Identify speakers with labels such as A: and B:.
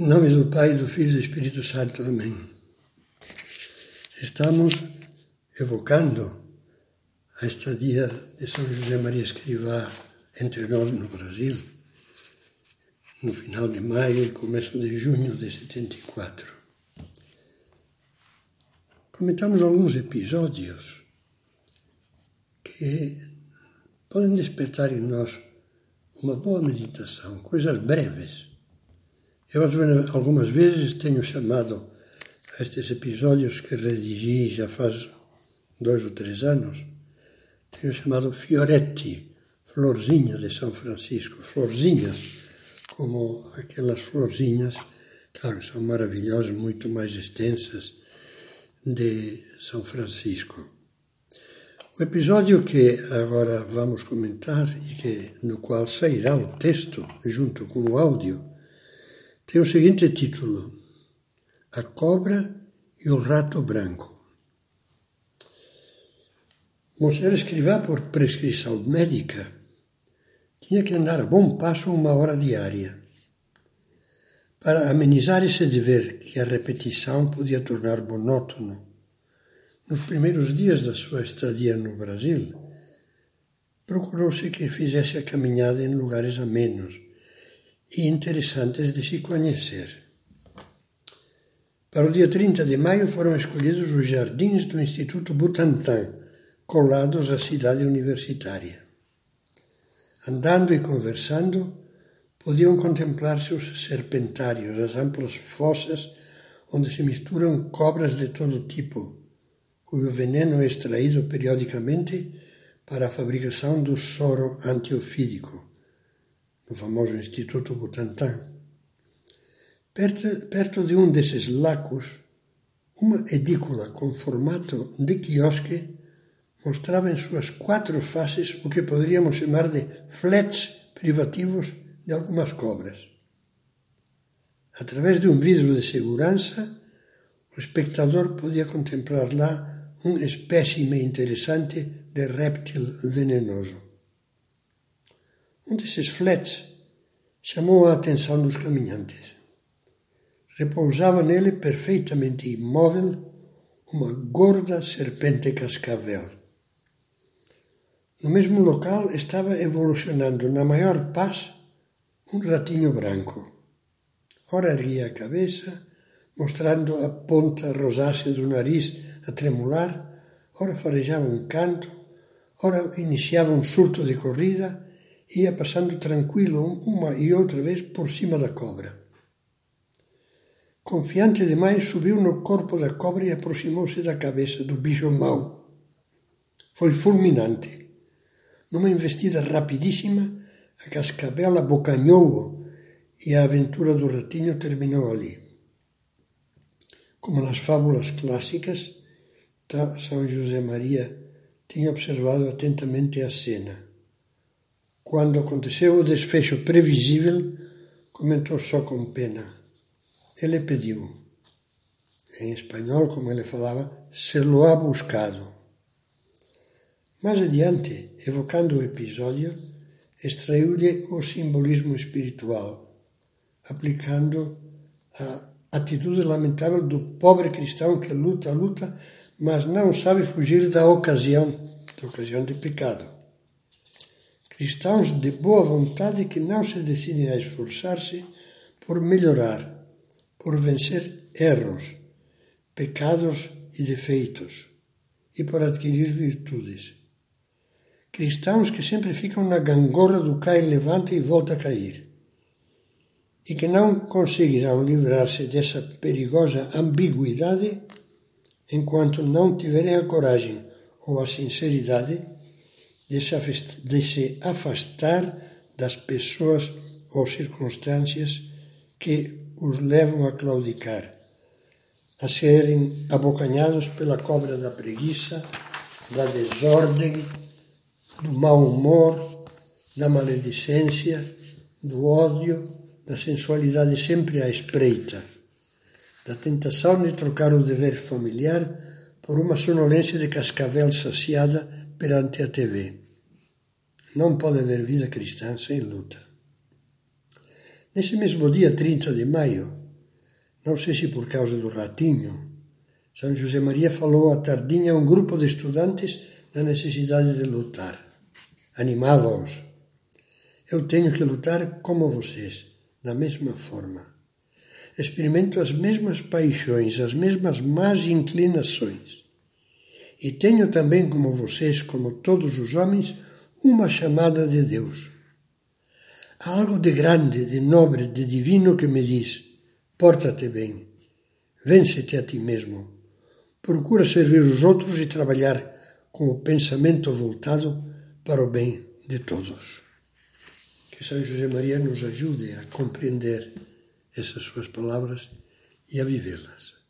A: Em nome do Pai, do Filho e do Espírito Santo. Amém. Estamos evocando a estadia de São José Maria Escrivá entre nós no Brasil, no final de maio e começo de junho de 74. Comentamos alguns episódios que podem despertar em nós uma boa meditação, coisas breves eu algumas vezes tenho chamado a estes episódios que redigi já faz dois ou três anos, tenho chamado Fioretti, florzinha de São Francisco, florzinhas, como aquelas florzinhas, claro, são maravilhosas, muito mais extensas, de São Francisco. O episódio que agora vamos comentar e que, no qual sairá o texto junto com o áudio, tem o seguinte título: A Cobra e o Rato Branco. Monsenhor Escrivá, por prescrição médica, tinha que andar a bom passo uma hora diária. Para amenizar esse dever que a repetição podia tornar monótono, nos primeiros dias da sua estadia no Brasil, procurou-se que fizesse a caminhada em lugares amenos e interessantes de se conhecer. Para o dia 30 de maio foram escolhidos os jardins do Instituto Butantan, colados à cidade universitária. Andando e conversando, podiam contemplar-se os serpentários, as amplas fossas onde se misturam cobras de todo tipo, cujo veneno é extraído periodicamente para a fabricação do soro antiofídico no famoso Instituto Butantan. Perto, perto de um desses lacos, uma edícula com formato de quiosque mostrava em suas quatro faces o que poderíamos chamar de flets privativos de algumas cobras. Através de um vidro de segurança, o espectador podia contemplar lá um espécime interessante de réptil venenoso. Um desses flets chamou a atenção dos caminhantes. Repousava nele perfeitamente imóvel uma gorda serpente cascavel. No mesmo local estava evolucionando na maior paz um ratinho branco. Ora erguia a cabeça, mostrando a ponta rosácea do nariz a tremular, ora farejava um canto, ora iniciava um surto de corrida ia passando tranquilo uma e outra vez por cima da cobra. Confiante demais, subiu no corpo da cobra e aproximou-se da cabeça do bicho mau. Foi fulminante. Numa investida rapidíssima, a cascabela abocanhou-o e a aventura do ratinho terminou ali. Como nas fábulas clássicas, São José Maria tinha observado atentamente a cena. Quando aconteceu o desfecho previsível, comentou só com pena. Ele pediu, em espanhol, como ele falava, se lo ha buscado. Mais adiante, evocando o episódio, extraiu-lhe o simbolismo espiritual, aplicando a atitude lamentável do pobre cristão que luta, luta, mas não sabe fugir da ocasião, da ocasião de pecado cristãos de boa vontade que não se decidem a esforçar-se por melhorar, por vencer erros, pecados e defeitos e por adquirir virtudes. Cristãos que sempre ficam na gangorra do cai, levanta e volta a cair e que não conseguirão livrar-se dessa perigosa ambiguidade enquanto não tiverem a coragem ou a sinceridade de se afastar das pessoas ou circunstâncias que os levam a claudicar, a serem abocanhados pela cobra da preguiça, da desordem, do mau humor, da maledicência, do ódio, da sensualidade sempre à espreita, da tentação de trocar o dever familiar por uma sonolência de cascavel saciada perante a TV. Não pode haver vida cristã sem luta. Nesse mesmo dia 30 de maio, Não sei se por causa do ratinho. São José Maria falou à tardinha a um grupo de estudantes da necessidade de lutar. Animava-os. Eu tenho que lutar como vocês, da mesma forma. Experimento as mesmas paixões, as mesmas más inclinações. E tenho também, como vocês, como todos os homens, uma chamada de Deus. Há algo de grande, de nobre, de divino que me diz: porta-te bem, vence-te a ti mesmo, procura servir os outros e trabalhar com o pensamento voltado para o bem de todos. Que São José Maria nos ajude a compreender essas suas palavras e a vivê-las.